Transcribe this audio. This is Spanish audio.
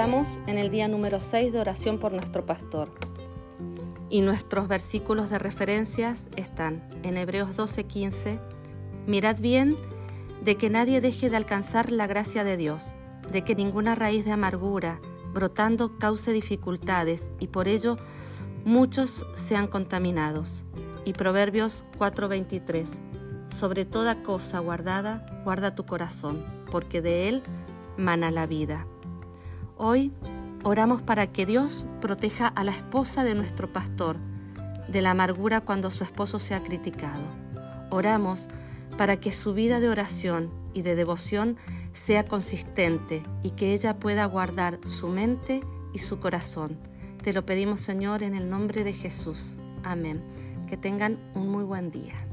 Estamos en el día número 6 de oración por nuestro pastor. Y nuestros versículos de referencias están en Hebreos 12:15. Mirad bien de que nadie deje de alcanzar la gracia de Dios, de que ninguna raíz de amargura brotando cause dificultades y por ello muchos sean contaminados. Y Proverbios 4:23. Sobre toda cosa guardada, guarda tu corazón, porque de él mana la vida. Hoy oramos para que Dios proteja a la esposa de nuestro pastor de la amargura cuando su esposo sea criticado. Oramos para que su vida de oración y de devoción sea consistente y que ella pueda guardar su mente y su corazón. Te lo pedimos Señor en el nombre de Jesús. Amén. Que tengan un muy buen día.